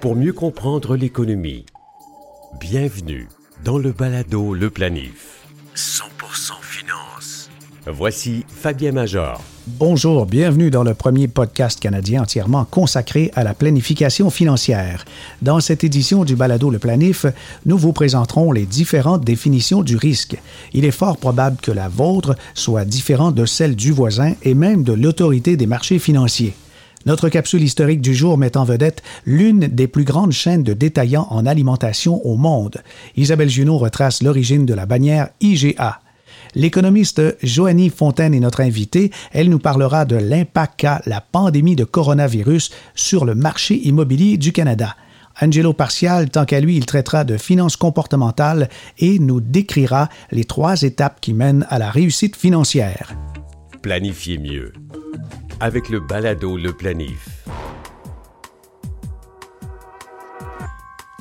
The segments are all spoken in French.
Pour mieux comprendre l'économie, bienvenue dans le balado Le Planif. 100% finance. Voici Fabien Major. Bonjour, bienvenue dans le premier podcast canadien entièrement consacré à la planification financière. Dans cette édition du balado Le Planif, nous vous présenterons les différentes définitions du risque. Il est fort probable que la vôtre soit différente de celle du voisin et même de l'autorité des marchés financiers. Notre capsule historique du jour met en vedette l'une des plus grandes chaînes de détaillants en alimentation au monde. Isabelle Junot retrace l'origine de la bannière IGA. L'économiste Joanie Fontaine est notre invitée. Elle nous parlera de l'impact qu'a la pandémie de coronavirus sur le marché immobilier du Canada. Angelo Partial, tant qu'à lui, il traitera de finances comportementales et nous décrira les trois étapes qui mènent à la réussite financière. Planifiez mieux avec le balado Le Planif.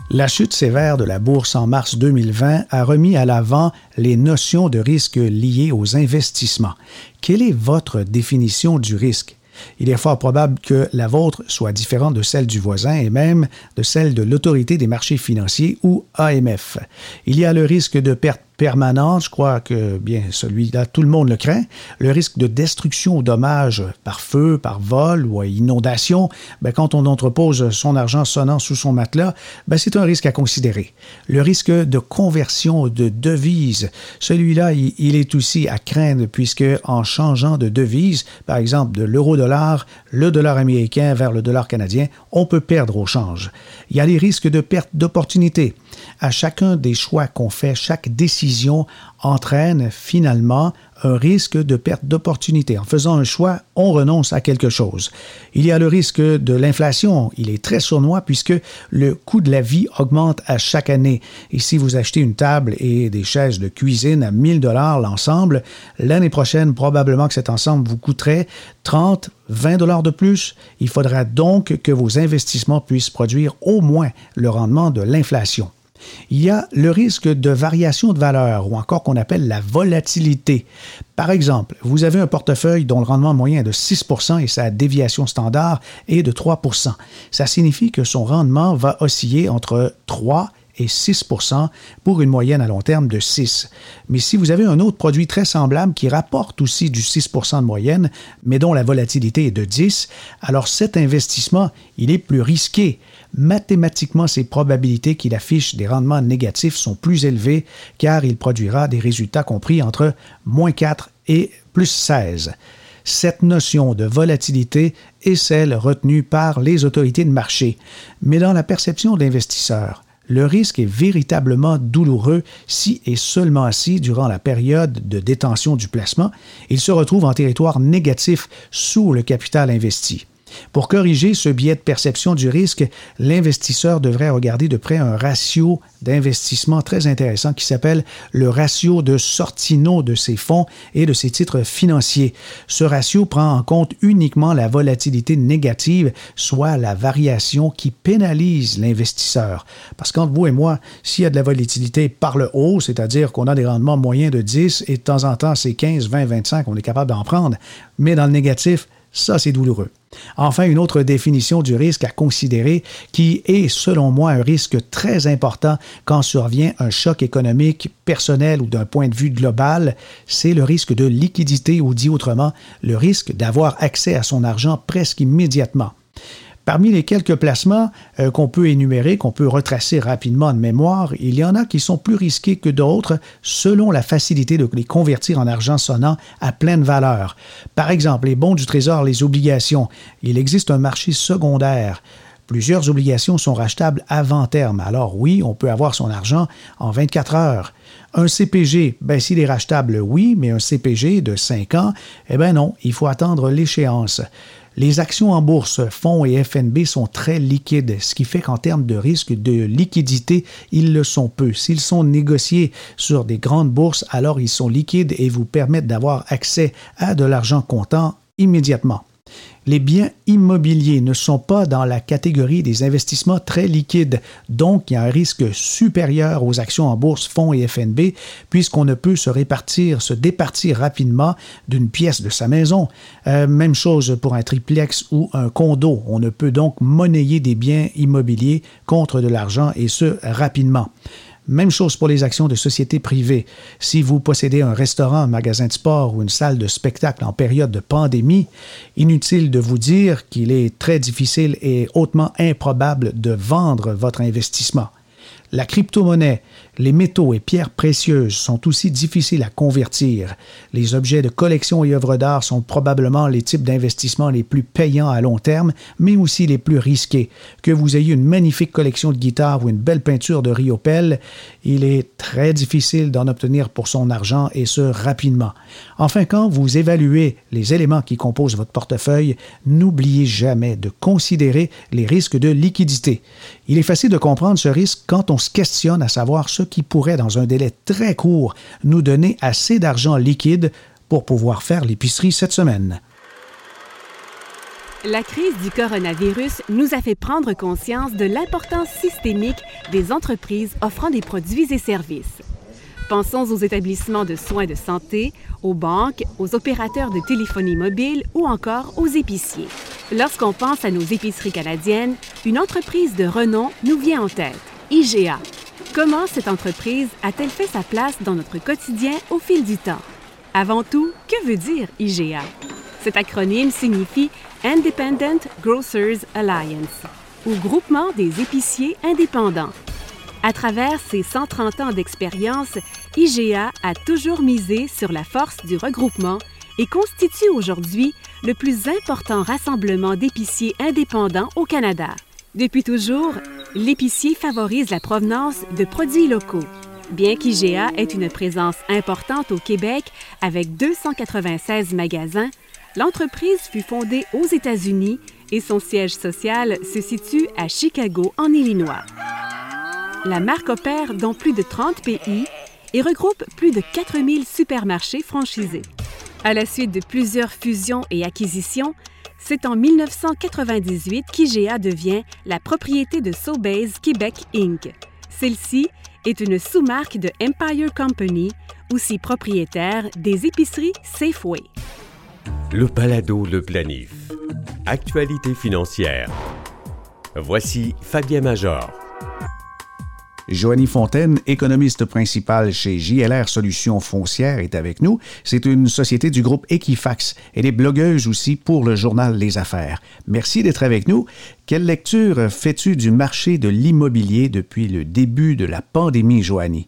La chute sévère de la bourse en mars 2020 a remis à l'avant les notions de risque liées aux investissements. Quelle est votre définition du risque? Il est fort probable que la vôtre soit différente de celle du voisin et même de celle de l'autorité des marchés financiers ou AMF. Il y a le risque de perte permanente, je crois que bien celui-là, tout le monde le craint. Le risque de destruction ou dommage par feu, par vol ou inondation, ben, quand on entrepose son argent sonnant sous son matelas, ben, c'est un risque à considérer. Le risque de conversion de devise, celui-là, il, il est aussi à craindre puisque en changeant de devise, par exemple de l'euro-dollar, le dollar américain vers le dollar canadien, on peut perdre au change. Il y a les risques de perte d'opportunité à chacun des choix qu'on fait, chaque décision entraîne finalement un risque de perte d'opportunité. En faisant un choix, on renonce à quelque chose. Il y a le risque de l'inflation. Il est très sournois puisque le coût de la vie augmente à chaque année. Et si vous achetez une table et des chaises de cuisine à 1000 dollars l'ensemble, l'année prochaine, probablement que cet ensemble vous coûterait 30, 20 dollars de plus. Il faudra donc que vos investissements puissent produire au moins le rendement de l'inflation. Il y a le risque de variation de valeur ou encore qu'on appelle la volatilité. Par exemple, vous avez un portefeuille dont le rendement moyen est de 6% et sa déviation standard est de 3% Ça signifie que son rendement va osciller entre 3 et 6% pour une moyenne à long terme de 6. Mais si vous avez un autre produit très semblable qui rapporte aussi du 6% de moyenne, mais dont la volatilité est de 10, alors cet investissement, il est plus risqué mathématiquement, ces probabilités qu'il affiche des rendements négatifs sont plus élevées car il produira des résultats compris entre moins 4 et plus 16. Cette notion de volatilité est celle retenue par les autorités de marché, mais dans la perception de l'investisseur, le risque est véritablement douloureux si et seulement si, durant la période de détention du placement, il se retrouve en territoire négatif sous le capital investi. Pour corriger ce biais de perception du risque, l'investisseur devrait regarder de près un ratio d'investissement très intéressant qui s'appelle le ratio de sortino de ses fonds et de ses titres financiers. Ce ratio prend en compte uniquement la volatilité négative, soit la variation qui pénalise l'investisseur. Parce qu'entre vous et moi, s'il y a de la volatilité par le haut, c'est-à-dire qu'on a des rendements moyens de 10 et de temps en temps c'est 15, 20, 25, on est capable d'en prendre, mais dans le négatif, ça, c'est douloureux. Enfin, une autre définition du risque à considérer qui est, selon moi, un risque très important quand survient un choc économique personnel ou d'un point de vue global, c'est le risque de liquidité ou dit autrement, le risque d'avoir accès à son argent presque immédiatement. Parmi les quelques placements euh, qu'on peut énumérer, qu'on peut retracer rapidement de mémoire, il y en a qui sont plus risqués que d'autres selon la facilité de les convertir en argent sonnant à pleine valeur. Par exemple, les bons du Trésor, les obligations. Il existe un marché secondaire. Plusieurs obligations sont rachetables avant terme. Alors oui, on peut avoir son argent en 24 heures. Un CPG, ben, s'il est rachetable, oui, mais un CPG de 5 ans, eh bien non, il faut attendre l'échéance. Les actions en bourse, fonds et FNB sont très liquides, ce qui fait qu'en termes de risque de liquidité, ils le sont peu. S'ils sont négociés sur des grandes bourses, alors ils sont liquides et vous permettent d'avoir accès à de l'argent comptant immédiatement. Les biens immobiliers ne sont pas dans la catégorie des investissements très liquides, donc il y a un risque supérieur aux actions en bourse, fonds et FNB, puisqu'on ne peut se répartir, se départir rapidement d'une pièce de sa maison. Euh, même chose pour un triplex ou un condo. On ne peut donc monnayer des biens immobiliers contre de l'argent et ce rapidement. Même chose pour les actions de sociétés privées. Si vous possédez un restaurant, un magasin de sport ou une salle de spectacle en période de pandémie, inutile de vous dire qu'il est très difficile et hautement improbable de vendre votre investissement. La crypto-monnaie, les métaux et pierres précieuses sont aussi difficiles à convertir. Les objets de collection et œuvres d'art sont probablement les types d'investissements les plus payants à long terme, mais aussi les plus risqués. Que vous ayez une magnifique collection de guitares ou une belle peinture de Riopelle, il est très difficile d'en obtenir pour son argent et ce rapidement. Enfin, quand vous évaluez les éléments qui composent votre portefeuille, n'oubliez jamais de considérer les risques de liquidité. Il est facile de comprendre ce risque quand on se questionne à savoir ce qui pourrait, dans un délai très court, nous donner assez d'argent liquide pour pouvoir faire l'épicerie cette semaine. La crise du coronavirus nous a fait prendre conscience de l'importance systémique des entreprises offrant des produits et services. Pensons aux établissements de soins de santé, aux banques, aux opérateurs de téléphonie mobile ou encore aux épiciers. Lorsqu'on pense à nos épiceries canadiennes, une entreprise de renom nous vient en tête, IGA. Comment cette entreprise a-t-elle fait sa place dans notre quotidien au fil du temps? Avant tout, que veut dire IGA? Cet acronyme signifie Independent Grocers Alliance, ou Groupement des épiciers indépendants. À travers ses 130 ans d'expérience, IGA a toujours misé sur la force du regroupement et constitue aujourd'hui le plus important rassemblement d'épiciers indépendants au Canada. Depuis toujours, l'épicier favorise la provenance de produits locaux. Bien qu'IGA ait une présence importante au Québec avec 296 magasins, l'entreprise fut fondée aux États-Unis et son siège social se situe à Chicago, en Illinois. La marque opère dans plus de 30 pays et regroupe plus de 4000 supermarchés franchisés. À la suite de plusieurs fusions et acquisitions, c'est en 1998 qu'IGA devient la propriété de Sobeys Québec Inc. Celle-ci est une sous-marque de Empire Company, aussi propriétaire des épiceries Safeway. Le Palado Le Planif. Actualité financière. Voici Fabien Major. Joanie Fontaine, économiste principale chez JLR Solutions Foncières, est avec nous. C'est une société du groupe Equifax. Elle est blogueuse aussi pour le journal Les Affaires. Merci d'être avec nous. Quelle lecture fais-tu du marché de l'immobilier depuis le début de la pandémie, Joanie?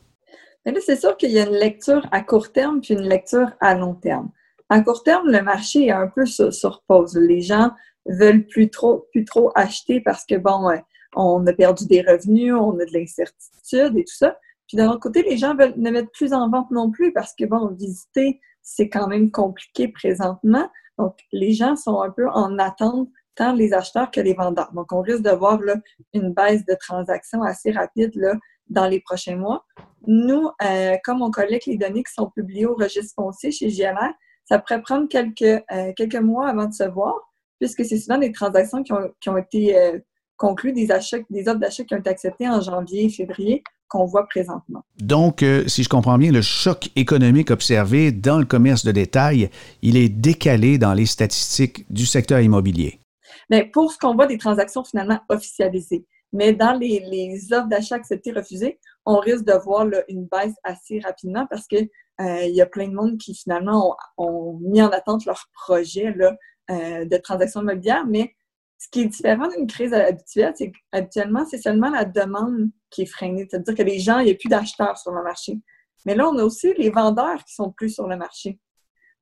C'est sûr qu'il y a une lecture à court terme puis une lecture à long terme. À court terme, le marché est un peu sur, pause. Les gens veulent plus trop, plus trop acheter parce que, bon, on a perdu des revenus, on a de l'incertitude et tout ça. Puis d'un autre côté, les gens veulent ne mettre plus en vente non plus parce que, bon, visiter, c'est quand même compliqué présentement. Donc, les gens sont un peu en attente, tant les acheteurs que les vendeurs. Donc, on risque de voir là, une baisse de transactions assez rapide là, dans les prochains mois. Nous, euh, comme on collecte les données qui sont publiées au registre foncier chez JLR, ça pourrait prendre quelques, euh, quelques mois avant de se voir, puisque c'est souvent des transactions qui ont, qui ont été euh, conclut des achats, des offres d'achat qui ont été acceptées en janvier et février qu'on voit présentement. Donc, euh, si je comprends bien, le choc économique observé dans le commerce de détail, il est décalé dans les statistiques du secteur immobilier. Bien, pour ce qu'on voit des transactions finalement officialisées. Mais dans les, les offres d'achat acceptées, refusées, on risque de voir une baisse assez rapidement parce qu'il euh, y a plein de monde qui finalement ont, mis en attente leur projet là, euh, de transactions immobilières, mais ce qui est différent d'une crise habituelle, c'est qu'habituellement, c'est seulement la demande qui est freinée. C'est-à-dire que les gens, il n'y a plus d'acheteurs sur le marché. Mais là, on a aussi les vendeurs qui sont plus sur le marché.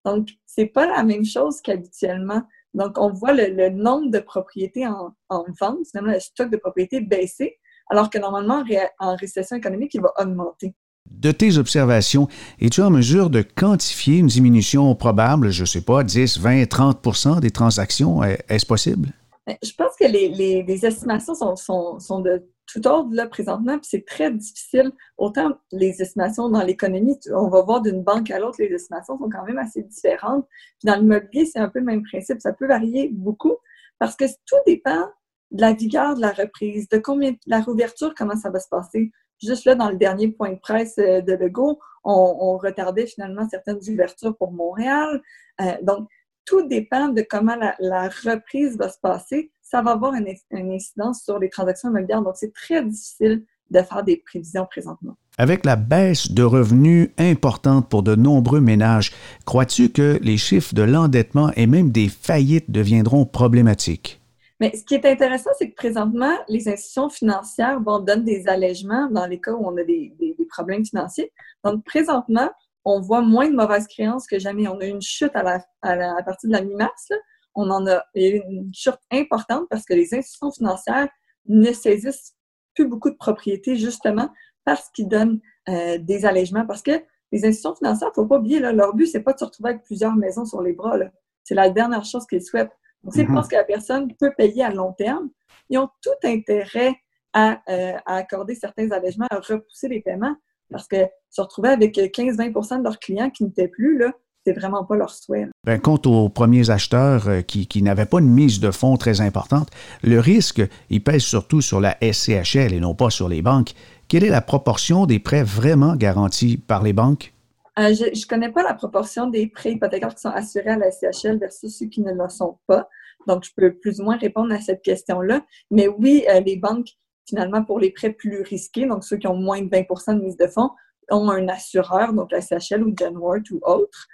Donc, c'est pas la même chose qu'habituellement. Donc, on voit le, nombre de propriétés en, vente, finalement, le stock de propriétés baisser, alors que normalement, en récession économique, il va augmenter. De tes observations, es-tu en mesure de quantifier une diminution probable, je ne sais pas, 10, 20, 30% des transactions? Est-ce possible? Je pense que les, estimations sont, de tout ordre là présentement, puis c'est très difficile. Autant les estimations dans l'économie, on va voir d'une banque à l'autre, les estimations sont quand même assez différentes. Puis dans l'immobilier, c'est un peu le même principe. Ça peut varier beaucoup parce que tout dépend de la vigueur de la reprise, de combien la réouverture, comment ça va se passer. Juste là, dans le dernier point de presse euh, de Legault, on, retardait finalement certaines ouvertures pour Montréal. Euh, donc, tout dépend de comment la, reprise va se passer. Ça va avoir une, incidence sur les transactions immobilières. Donc, c'est très difficile de faire des prévisions présentement. Avec la baisse de revenus importante pour de nombreux ménages, crois-tu que les chiffres de l'endettement et même des faillites deviendront problématiques? Mais ce qui est intéressant, c'est que présentement, les institutions financières vont donner des allègements dans les cas où on a des, problèmes financiers. Donc, présentement, on voit moins de mauvaises créances que jamais. On a eu une chute à, la, à, partir de la mi-mars. On en a eu une chute importante parce que les institutions financières ne saisissent plus beaucoup de propriétés, justement, parce qu'ils donnent euh, des allègements. Parce que les institutions financières, il ne faut pas oublier, leur but, c'est pas de se retrouver avec plusieurs maisons sur les bras. C'est la dernière chose qu'ils souhaitent. Donc, c'est parce mhm. que la personne peut payer à long terme. Ils ont tout intérêt à, euh, accorder certains allègements, à repousser les paiements, parce que se retrouver avec 15-20 de leurs clients qui n'étaient plus, là, c'est vraiment pas leur souhait. Ben, quant aux premiers acheteurs euh, qui, qui n'avaient pas une mise de fonds très importante, le risque, il pèse surtout sur la SCHL et non pas sur les banques. Quelle est la proportion des prêts vraiment garantis par les banques? Euh, je ne connais pas la proportion des prêts hypothécaires qui sont assurés à la SCHL versus ceux qui ne le sont pas. Donc, je peux plus ou moins répondre à cette question-là. Mais oui, euh, les banques, finalement, pour les prêts plus risqués, donc ceux qui ont moins de 20% de mise de fonds, ont un assureur, donc la SCHL ou Genworth ou autre.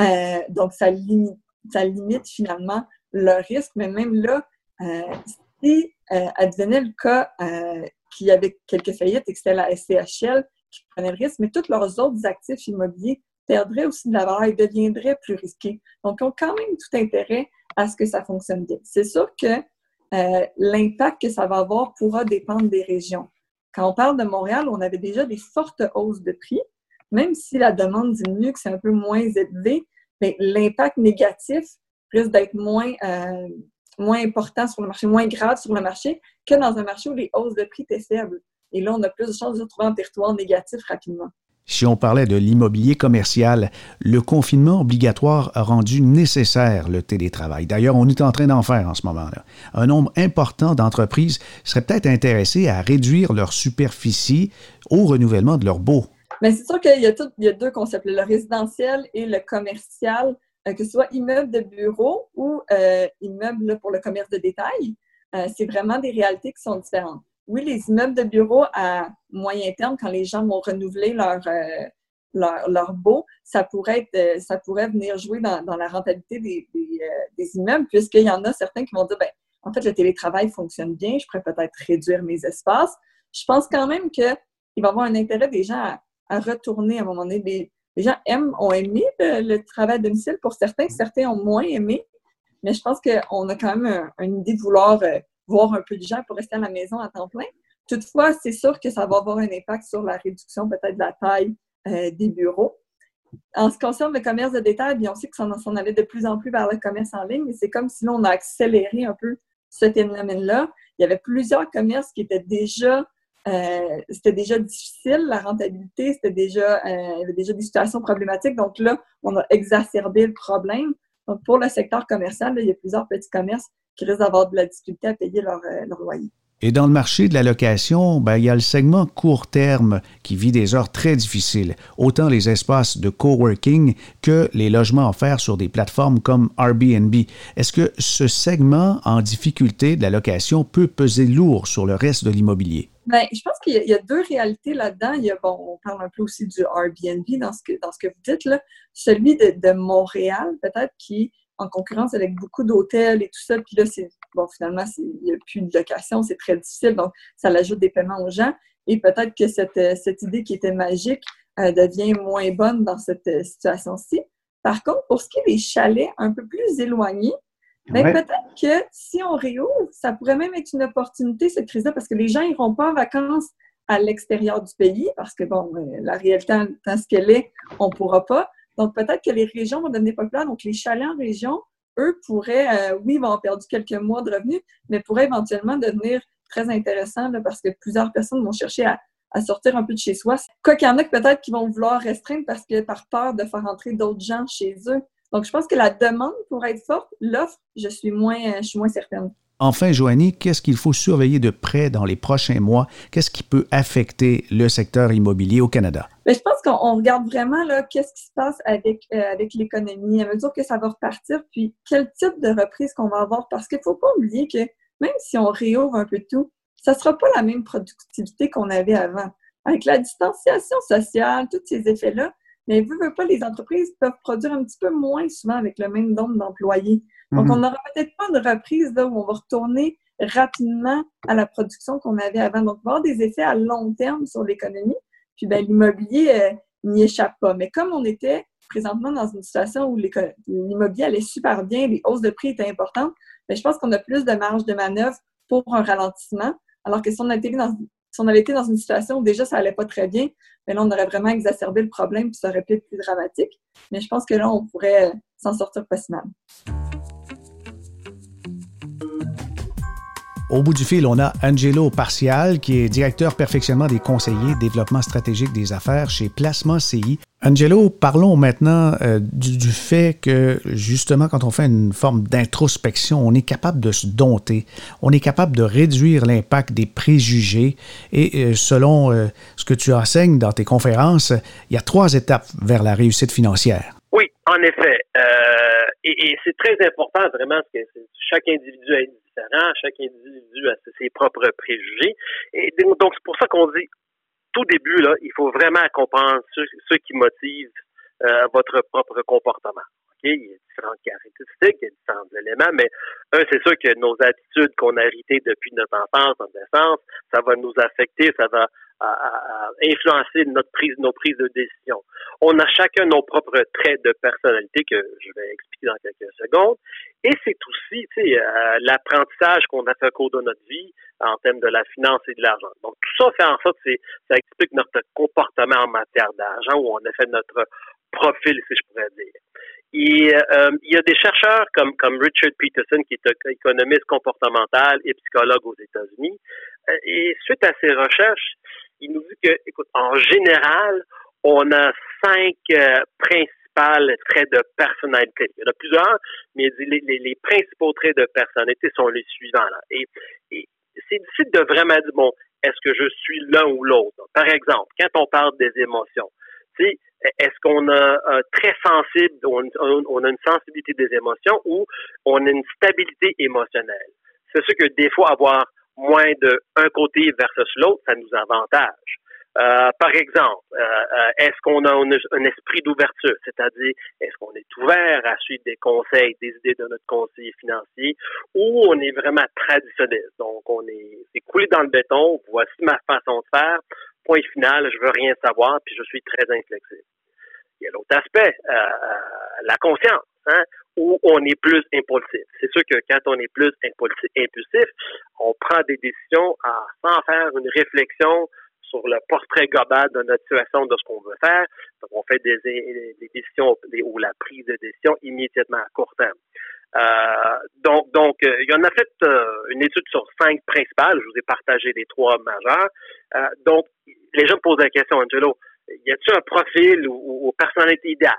Euh, donc, ça limite, finalement le risque. Mais même là, si advenait le cas qu'il y avait quelques faillites et que c'était la SCHL qui prenaient le risque, mais tous leurs autres actifs immobiliers perdraient aussi de la valeur et deviendraient plus risqués. Donc, ils ont quand même tout intérêt à ce que ça fonctionne bien. C'est sûr que euh, l'impact que ça va avoir pourra dépendre des régions. Quand on parle de Montréal, on avait déjà des fortes hausses de prix, même si la demande diminue, que c'est un peu moins élevé, mais l'impact négatif risque d'être moins, euh, moins important sur le marché, moins grave sur le marché que dans un marché où les hausses de prix étaient faibles. Et là, on a plus de chances de se retrouver territoire négatif rapidement. Si on parlait de l'immobilier commercial, le confinement obligatoire a rendu nécessaire le télétravail. D'ailleurs, on est en train d'en faire en ce moment-là. Un nombre important d'entreprises seraient peut-être intéressées à réduire leur superficie au renouvellement de leurs baux. Mais c'est sûr qu'il y, a deux concepts, le résidentiel et le commercial, euh, que ce soit immeuble de bureau ou euh, immeuble pour le commerce de détail. Euh, c'est vraiment des réalités qui sont différentes oui, les immeubles de bureau à moyen terme, quand les gens vont renouveler leur, euh, leur, beau, ça pourrait, être, euh, ça pourrait venir jouer dans, la rentabilité des, euh, des, immeubles, puisqu'il y en a certains qui vont dire, ben, en fait, le télétravail fonctionne bien, je pourrais peut-être réduire mes espaces. Je pense quand même qu'il va y avoir un intérêt des gens à, retourner à un moment donné. Les, gens aiment, ont aimé le, travail à domicile pour certains, certains ont moins aimé, mais je pense qu'on a quand même une idée de vouloir voir un peu de gens pour rester à la maison à temps plein. Toutefois, c'est sûr que ça va avoir un impact sur la réduction peut-être de la taille euh, des bureaux. En ce qui concerne le commerce de détail, bien, on sait que ça s'en allait de plus en plus vers le commerce en ligne, mais c'est comme si on a accéléré un peu ce phénomène-là. Il y avait plusieurs commerces qui étaient déjà, euh, c'était déjà difficile, la rentabilité, c'était déjà, euh, il y avait déjà des situations problématiques. Donc là, on a exacerbé le problème. Pour le secteur commercial, il y a plusieurs petits commerces qui risquent d'avoir de la difficulté à payer leur, euh, leur loyer. Et dans le marché de la location, ben, il y a le segment court terme qui vit des heures très difficiles, autant les espaces de coworking que les logements offerts sur des plateformes comme Airbnb. Est-ce que ce segment en difficulté de la location peut peser lourd sur le reste de l'immobilier? Bien, je pense qu'il y, a deux réalités là-dedans. Il y a, bon, on parle un peu aussi du Airbnb dans ce que, dans ce que vous dites, là. celui de, de Montréal, peut-être, qui en concurrence avec beaucoup d'hôtels et tout ça. Puis là, c'est bon, finalement, il n'y a plus de location, c'est très difficile. Donc, ça ajoute des paiements aux gens. Et peut-être que cette, euh, cette, idée qui était magique euh, devient moins bonne dans cette euh, situation-ci. Par contre, pour ce qui est des chalets un peu plus éloignés, ben, peut-être que si on réouvre, ça pourrait même être une opportunité, cette crise-là, parce que les gens n'iront pas en vacances à l'extérieur du pays, parce que, bon, la réalité, tant ce qu'elle est, on ne pourra pas. Donc, peut-être que les régions vont devenir populaires. Donc, les chalets en région, eux, pourraient, euh, oui, ils vont avoir perdu quelques mois de revenus, mais pourraient éventuellement devenir très intéressant parce que plusieurs personnes vont chercher à, sortir un peu de chez soi. Quoi qu'il y en a peut-être qui vont vouloir restreindre parce que par peur de faire entrer d'autres gens chez eux. Donc, je pense que la demande pourrait être forte. L'offre, je suis moins, je suis moins certaine. Enfin, Joanie, qu'est-ce qu'il faut surveiller de près dans les prochains mois? Qu'est-ce qui peut affecter le secteur immobilier au Canada? Mais je pense qu'on regarde vraiment qu'est-ce qui se passe avec, euh, avec l'économie, à mesure que ça va repartir, puis quel type de reprise qu'on va avoir. Parce qu'il ne faut pas oublier que même si on réouvre un peu tout, ça ne sera pas la même productivité qu'on avait avant. Avec la distanciation sociale, tous ces effets-là, mais vu, veut pas, les entreprises peuvent produire un petit peu moins souvent avec le même nombre d'employés. Donc, mhm. on n'aura peut-être pas de reprise là, où on va retourner rapidement à la production qu'on avait avant. Donc, il va y avoir des effets à long terme sur l'économie. Puis, ben, l'immobilier euh, n'y échappe pas. Mais comme on était présentement dans une situation où l'immobilier allait super bien, les hausses de prix étaient importantes, ben, je pense qu'on a plus de marge de manœuvre pour un ralentissement. Alors que si on, été dans, si on avait été dans une situation où déjà ça allait pas très bien, ben là, on aurait vraiment exacerbé le problème puis ça aurait pu être plus dramatique. Mais je pense que là, on pourrait euh, s'en sortir facilement. Au bout du fil, on a Angelo Partial, qui est directeur perfectionnement des conseillers développement stratégique des affaires chez Placement CI. Angelo, parlons maintenant euh, du, fait que, justement, quand on fait une forme d'introspection, on est capable de se dompter, on est capable de réduire l'impact des préjugés. Et euh, selon euh, ce que tu enseignes dans tes conférences, il y a trois étapes vers la réussite financière. En effet. et, et c'est très important, vraiment, parce que chaque individu a chaque individu a ses propres préjugés. Et donc, c'est pour ça qu'on dit, tout début, là, il faut vraiment comprendre ce, qui motive euh, votre propre comportement. Il y a différentes caractéristiques, il y a différents éléments, mais un, c'est sûr que nos attitudes qu'on a héritées depuis notre enfance, notre naissance, ça va nous affecter, ça va influencer notre prise, nos prises de décision. On a chacun nos propres traits de personnalité que je vais expliquer dans quelques secondes. Et c'est aussi euh, l'apprentissage qu'on a fait au cours de notre vie en termes de la finance et de l'argent. Donc tout ça fait en sorte que ça explique notre comportement en matière d'argent où on a fait notre profil, si je pourrais dire. Et euh, il y a des chercheurs comme, comme Richard Peterson, qui est économiste comportemental et psychologue aux États-Unis. Euh, et suite à ses recherches, il nous dit que, écoute, en général, on a cinq euh, principales traits de personnalité. Il y en a plusieurs, mais les, les, principaux traits de personnalité sont les suivants. Là. Et, et c'est difficile de vraiment dire, bon, est-ce que je suis l'un ou l'autre? Par exemple, quand on parle des émotions, est-ce qu'on a très sensible, on, on, a une sensibilité des émotions ou on a une stabilité émotionnelle? C'est sûr que des fois, avoir moins de un côté versus l'autre, ça nous avantage. Euh, par exemple, euh, euh, est-ce qu'on a un, esprit d'ouverture, c'est-à-dire est-ce qu'on est ouvert à suivre des conseils, des idées de notre conseiller financier, ou on est vraiment traditionnel, donc on est, est coulé dans le béton, voici ma façon de faire, point final, je veux rien savoir, puis je suis très inflexible. Il y a l'autre aspect, la conscience. Hein, où on est plus impulsif. C'est sûr que quand on est plus impulsif, on prend des décisions sans faire une réflexion sur le portrait global de notre situation, de ce qu'on veut faire. Donc, on fait des, décisions ou la prise de décision immédiatement à court terme. Euh, donc, donc, euh, il y en a fait euh, une étude sur cinq principales. Je vous ai partagé les trois majeurs. donc, les gens me posent la question, Angelo, y a-t-il un profil ou, ou personnalité idéale?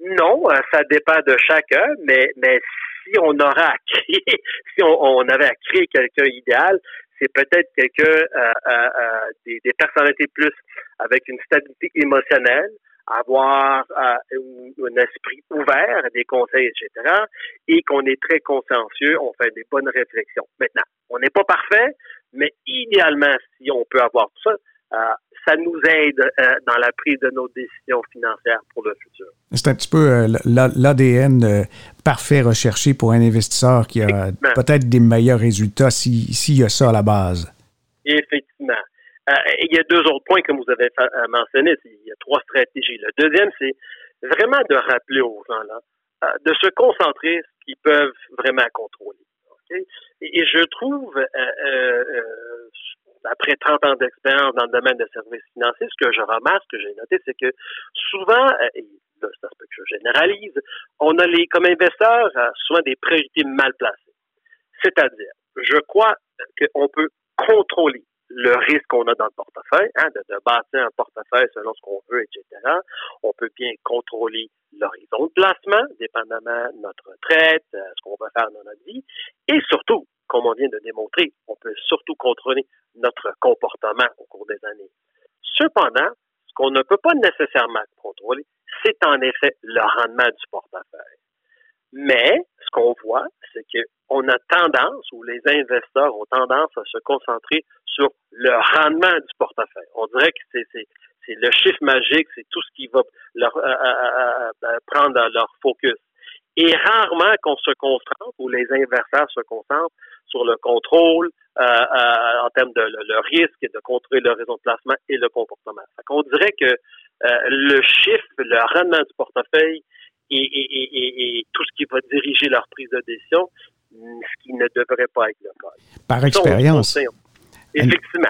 Non, ça dépend de chacun, mais, mais si on aura à créer, si on, avait à créer quelqu'un idéal, c'est peut-être quelqu'un euh, euh, des, des, personnalités plus avec une stabilité émotionnelle, avoir un esprit ouvert à des conseils, etc., et qu'on est très consciencieux, on fait des bonnes réflexions. Maintenant, on n'est pas parfait, mais idéalement, si on peut avoir tout ça, ça nous aide euh, dans la prise de nos décisions financières pour le futur. C'est un petit peu euh, l'ADN euh, parfait recherché pour un investisseur qui a peut-être des meilleurs résultats s'il y a ça à la base. Effectivement. Il y a deux autres points que vous avez mentionnés. Il y a trois stratégies. Le deuxième, c'est vraiment de rappeler aux gens là, de se concentrer sur ce qu'ils peuvent vraiment contrôler. Et, je trouve, après 30 ans d'expérience dans le domaine des services financiers, ce que je remarque, ce que j'ai noté, c'est que souvent, euh, et là, c'est que je généralise, on a les, comme investisseurs, euh, souvent des priorités mal placées. C'est-à-dire, je crois qu'on peut contrôler le risque qu'on a dans le portefeuille, hein, de, de, bâtir un portefeuille selon ce qu'on veut, etc. On peut bien contrôler l'horizon de placement, dépendamment de notre retraite, euh, ce qu'on va faire dans notre vie, et surtout, comme on vient de démontrer, on peut surtout contrôler notre comportement au cours des années. Cependant, ce qu'on ne peut pas nécessairement contrôler, c'est en effet le rendement du portefeuille. Mais ce qu'on voit, c'est qu'on a tendance, ou les investisseurs ont tendance à se concentrer sur le rendement du portefeuille. On dirait que c'est le chiffre magique, c'est tout ce qui va leur, euh, euh, euh, prendre leur focus. Et rarement qu'on se concentre, ou les investisseurs se concentrent sur le contrôle en termes de risque, de contrôler le réseau de placement et le comportement. On dirait que le chiffre, le rendement du portefeuille et, tout ce qui va diriger leur prise de décision, ce qui ne devrait pas être le cas. Par expérience. Effectivement.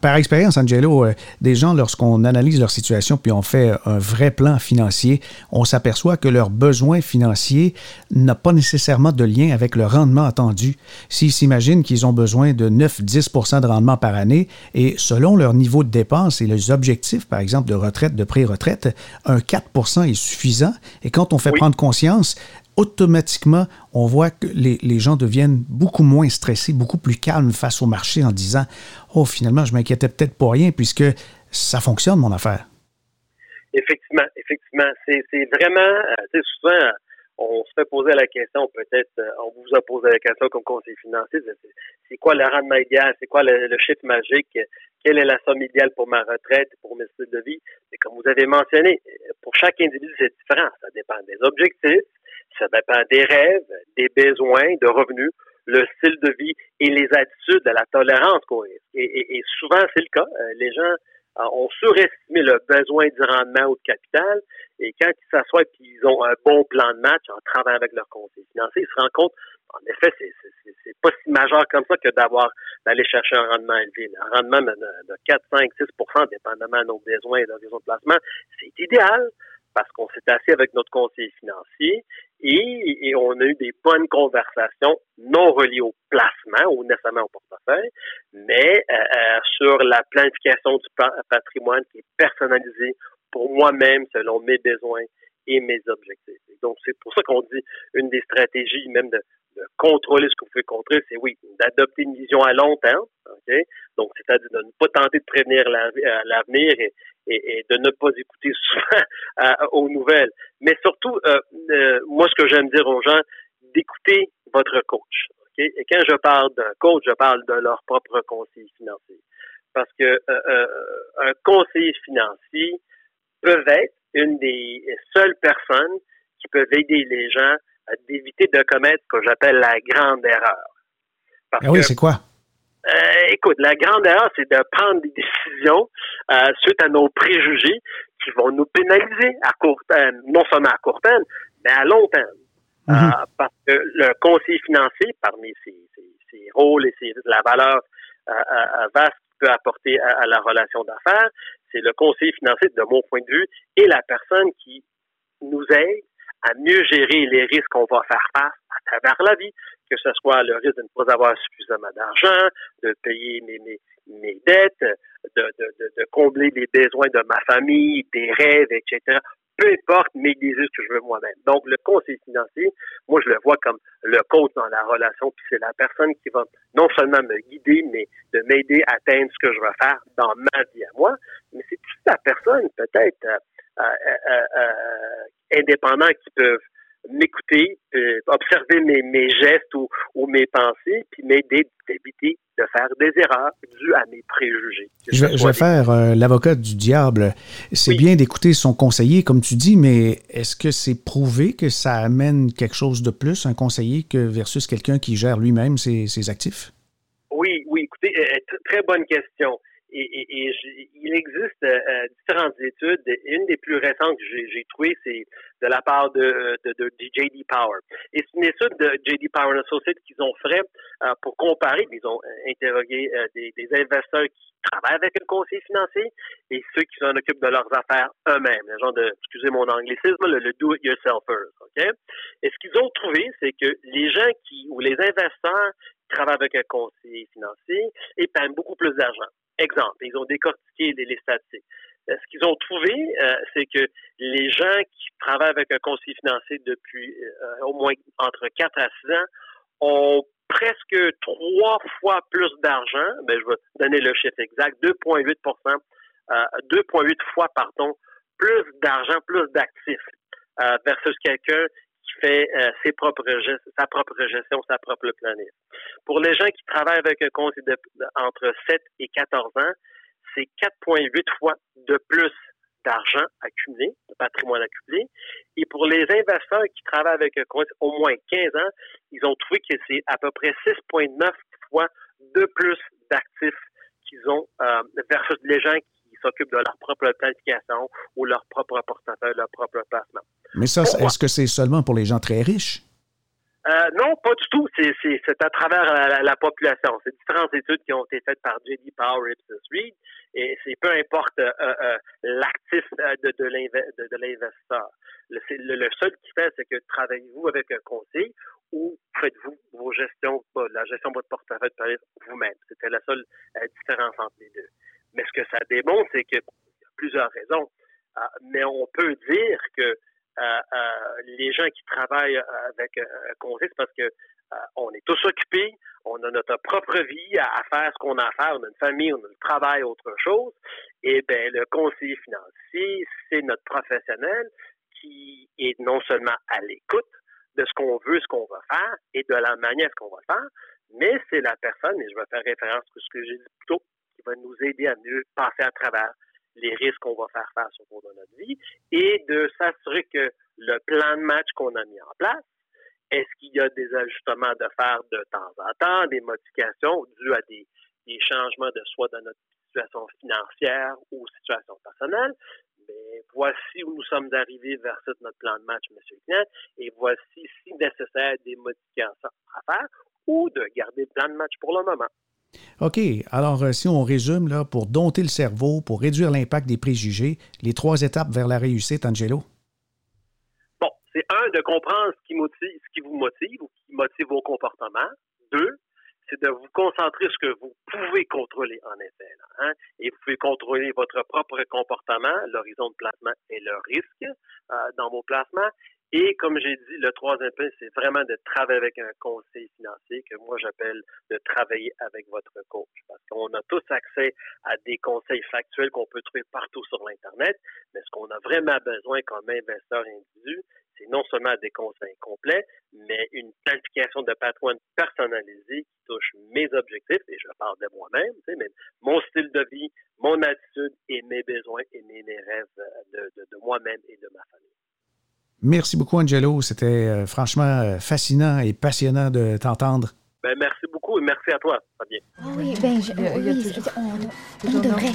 Par, expérience, Angelo, euh, des gens, lorsqu'on analyse leur situation puis on fait un vrai plan financier, on s'aperçoit que leur besoin financier n'a pas nécessairement de lien avec le rendement attendu. S'ils s'imaginent qu'ils ont besoin de 9-10% de rendement par année et selon leur niveau de dépenses et les objectifs, par exemple, de retraite, de pré-retraite, un 4 est suffisant. Et quand on fait prendre conscience automatiquement, on voit que les, gens deviennent beaucoup moins stressés, beaucoup plus calmes face au marché en disant Oh, finalement, je m'inquiétais peut-être pour rien puisque ça fonctionne, mon affaire. Effectivement, effectivement. C'est vraiment, euh, tu sais, souvent, on se fait poser la question, peut-être, euh, on vous a posé la question comme conseiller financier, c'est quoi le rendement idéal, c'est quoi le, chiffre magique, quelle est la somme idéale pour ma retraite, pour mes styles de vie? Mais comme vous avez mentionné, pour chaque individu, c'est différent. Ça dépend des objectifs, ça dépend des rêves, des besoins, de revenus, le style de vie et les attitudes de la tolérance qu'on risque. Et, souvent, c'est le cas. Euh, les gens euh, ont surestimé le besoin du rendement ou de capital. Et quand ils s'assoient et qu'ils ont un bon plan de match en travaillant avec leur conseiller financier, ils se rendent compte, en effet, c'est pas si majeur comme ça que d'avoir d'aller chercher un rendement élevé. Un rendement de 4, 5, 6% dépendamment de nos besoins et de nos de placement, c'est idéal parce qu'on s'est assis avec notre conseiller financier et, on a eu des bonnes conversations non reliées au placement ou nécessairement au portefeuille, mais euh, euh, sur la planification du patrimoine qui est personnalisé pour moi-même selon mes besoins mes objectifs. donc, c'est pour ça qu'on dit une des stratégies même de, contrôler ce que vous pouvez contrôler, c'est oui, d'adopter une vision à long terme, ok? Donc c'est-à-dire de ne pas tenter de prévenir euh, l'avenir et, de ne pas écouter souvent aux nouvelles. Mais surtout, euh, euh, moi, ce que j'aime dire aux gens, d'écouter votre coach. Et quand je parle d'un coach, je parle de leur propre conseiller financier. Parce que euh, un conseiller financier peut être une des seules personnes qui peuvent aider les gens à d'éviter de commettre ce que j'appelle la grande erreur. ah oui, c'est quoi? Euh, écoute, la grande erreur, c'est de prendre des décisions euh, suite à nos préjugés qui vont nous pénaliser à court terme, non seulement à court terme, mais à long terme. Euh, mhm. parce que le conseiller financier, parmi ses, rôles et ses, la valeur vaste qu'il peut apporter à, la relation d'affaires, c'est le conseiller financier, de mon point de vue, et la personne qui nous aide à mieux gérer les risques qu'on va faire face à travers la vie, que ce soit le risque de ne pas avoir suffisamment d'argent, de payer mes, mes, mes dettes, de, de, de, combler les besoins de ma famille, des rêves, etc. Peu importe mes désirs que je veux moi-même. Donc, le conseil financier, moi, je le vois comme le coach dans la relation, puis c'est la personne qui va non seulement me guider, mais de m'aider à atteindre ce que je veux faire dans ma vie à moi, mais c'est toute la personne, peut-être, euh, euh, euh, indépendante qui peuvent m'écouter, euh, observer mes, mes gestes ou, ou, mes pensées, puis m'aider d'éviter de faire des erreurs dues à mes préjugés. Je vais, je vais faire euh, l'avocat du diable. C'est bien d'écouter son conseiller, comme tu dis, mais est-ce que c'est prouvé que ça amène quelque chose de plus, un conseiller, que versus quelqu'un qui gère lui-même ses, ses actifs? Oui, oui, écoutez, euh, très bonne question. Et, et, et il existe euh, différentes études. Une des plus récentes que j'ai trouvées, c'est de la part de, de, de, J.D. Power. Et c'est une étude de J.D. Power Associates qu'ils ont fait euh, pour comparer. Ils ont euh, interrogé des, des, investisseurs qui travaillent avec un conseiller financier et ceux qui s'en occupent de leurs affaires eux-mêmes. Le genre de, excusez mon anglicisme, le, le do-it-yourselfers. OK? Et ce qu'ils ont trouvé, c'est que les gens qui, ou les investisseurs travaillent avec un conseiller financier épargnent beaucoup plus d'argent. Exemple, ils ont décortiqué les, statistiques. Euh, ce qu'ils ont trouvé, euh, c'est que les gens qui travaillent avec un conseiller financier depuis euh, au moins entre 4 à 6 ans ont presque trois fois plus d'argent. Ben, je vais donner le chiffre exact, 2,8% 2,8 fois, pardon, plus d'argent, plus d'actifs versus quelqu'un qui fait ses propres sa propre gestion, sa propre planète. Pour les gens qui travaillent avec un conseiller entre 7 et 14 ans, c'est 4,8 fois de plus d'argent accumulé, de patrimoine accumulé. Et pour les investisseurs qui travaillent avec un compte au moins 15 ans, ils ont trouvé que c'est à peu près 6,9 fois de plus d'actifs qu'ils ont euh, versus les gens qui s'occupent de leur propre planification ou leur propre portefeuille, leur propre placement. Mais ça, est-ce que c'est seulement pour les gens très riches? Euh, non, pas du tout. C'est à travers la, population. C'est différentes études qui ont été faites par J.D. Power et Ipsos Reid. Et c'est peu importe euh, euh, l'actif de, de l'investisseur. Le, le, seul qui fait, c'est que travaillez-vous avec un conseil ou faites-vous vos gestions, la gestion de votre portefeuille vous-même. C'était la seule différence entre les deux. Mais ce que ça démontre, c'est qu'il y a plusieurs raisons. mais on peut dire que euh, euh, les gens qui travaillent euh, avec un conseil, c'est parce que on est tous occupés, on a notre propre vie à, faire ce qu'on a à faire, on a une famille, on a le travail, autre chose. Et bien, le conseiller financier, c'est notre professionnel qui est non seulement à l'écoute de ce qu'on veut, ce qu'on va faire et de la manière qu'on va faire, mais c'est la personne, et je vais faire référence à ce que j'ai dit plus tôt, qui va nous aider à mieux passer à travers les risques qu'on va faire face au cours de notre vie et de s'assurer que le plan de match qu'on a mis en place, est-ce qu'il y a des ajustements de faire de temps en temps, des modifications dues à des, changements de soit dans notre situation financière ou situation personnelle, mais voici où nous sommes arrivés vers notre plan de match, M. Client, et voici, si nécessaire, des modifications à faire ou de garder le plan de match pour le moment. OK. Alors, euh, si on résume, pour dompter le cerveau, pour réduire l'impact des préjugés, les trois étapes vers la réussite, Angelo? Bon, c'est un, de comprendre ce qui, motive, qui vous motive ou qui motive vos comportements. Deux, c'est de vous concentrer sur ce que vous pouvez contrôler en effet. hein? Et vous pouvez contrôler votre propre comportement, l'horizon de placement et le risque euh, dans vos placements. Et comme j'ai dit, le troisième point, c'est vraiment de travailler avec un conseil financier que moi j'appelle de travailler avec votre coach. Parce qu'on a tous accès à des conseils factuels qu'on peut trouver partout sur l'Internet, mais ce qu'on a vraiment besoin comme investisseur individu, c'est non seulement des conseils complets, mais une planification de patrimoine personnalisée qui touche mes objectifs, et je parle de moi-même, tu sais, mais mon style de vie, mon attitude et mes besoins et mes, rêves de, de moi-même et de ma famille. Merci beaucoup, Angelo. C'était euh, franchement euh, fascinant et passionnant de t'entendre. Ben, merci beaucoup et merci à toi, Fabien. Ah oui, ben, on, devrait.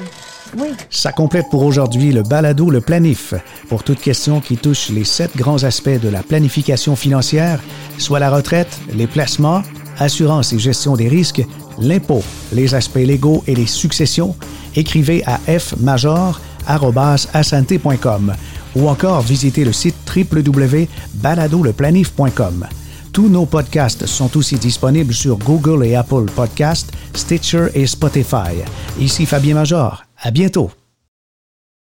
Oui. Ça complète pour aujourd'hui le balado Le Planif. Pour toute question qui touche les sept grands aspects de la planification financière, soit la retraite, les placements, assurance et gestion des risques, l'impôt, les aspects légaux et les successions, écrivez à fmajor.com ou encore visitez le site www.baladoleplanif.com. Tous nos podcasts sont aussi disponibles sur Google et Apple Podcasts, Stitcher et Spotify. Ici Fabien Major. À bientôt.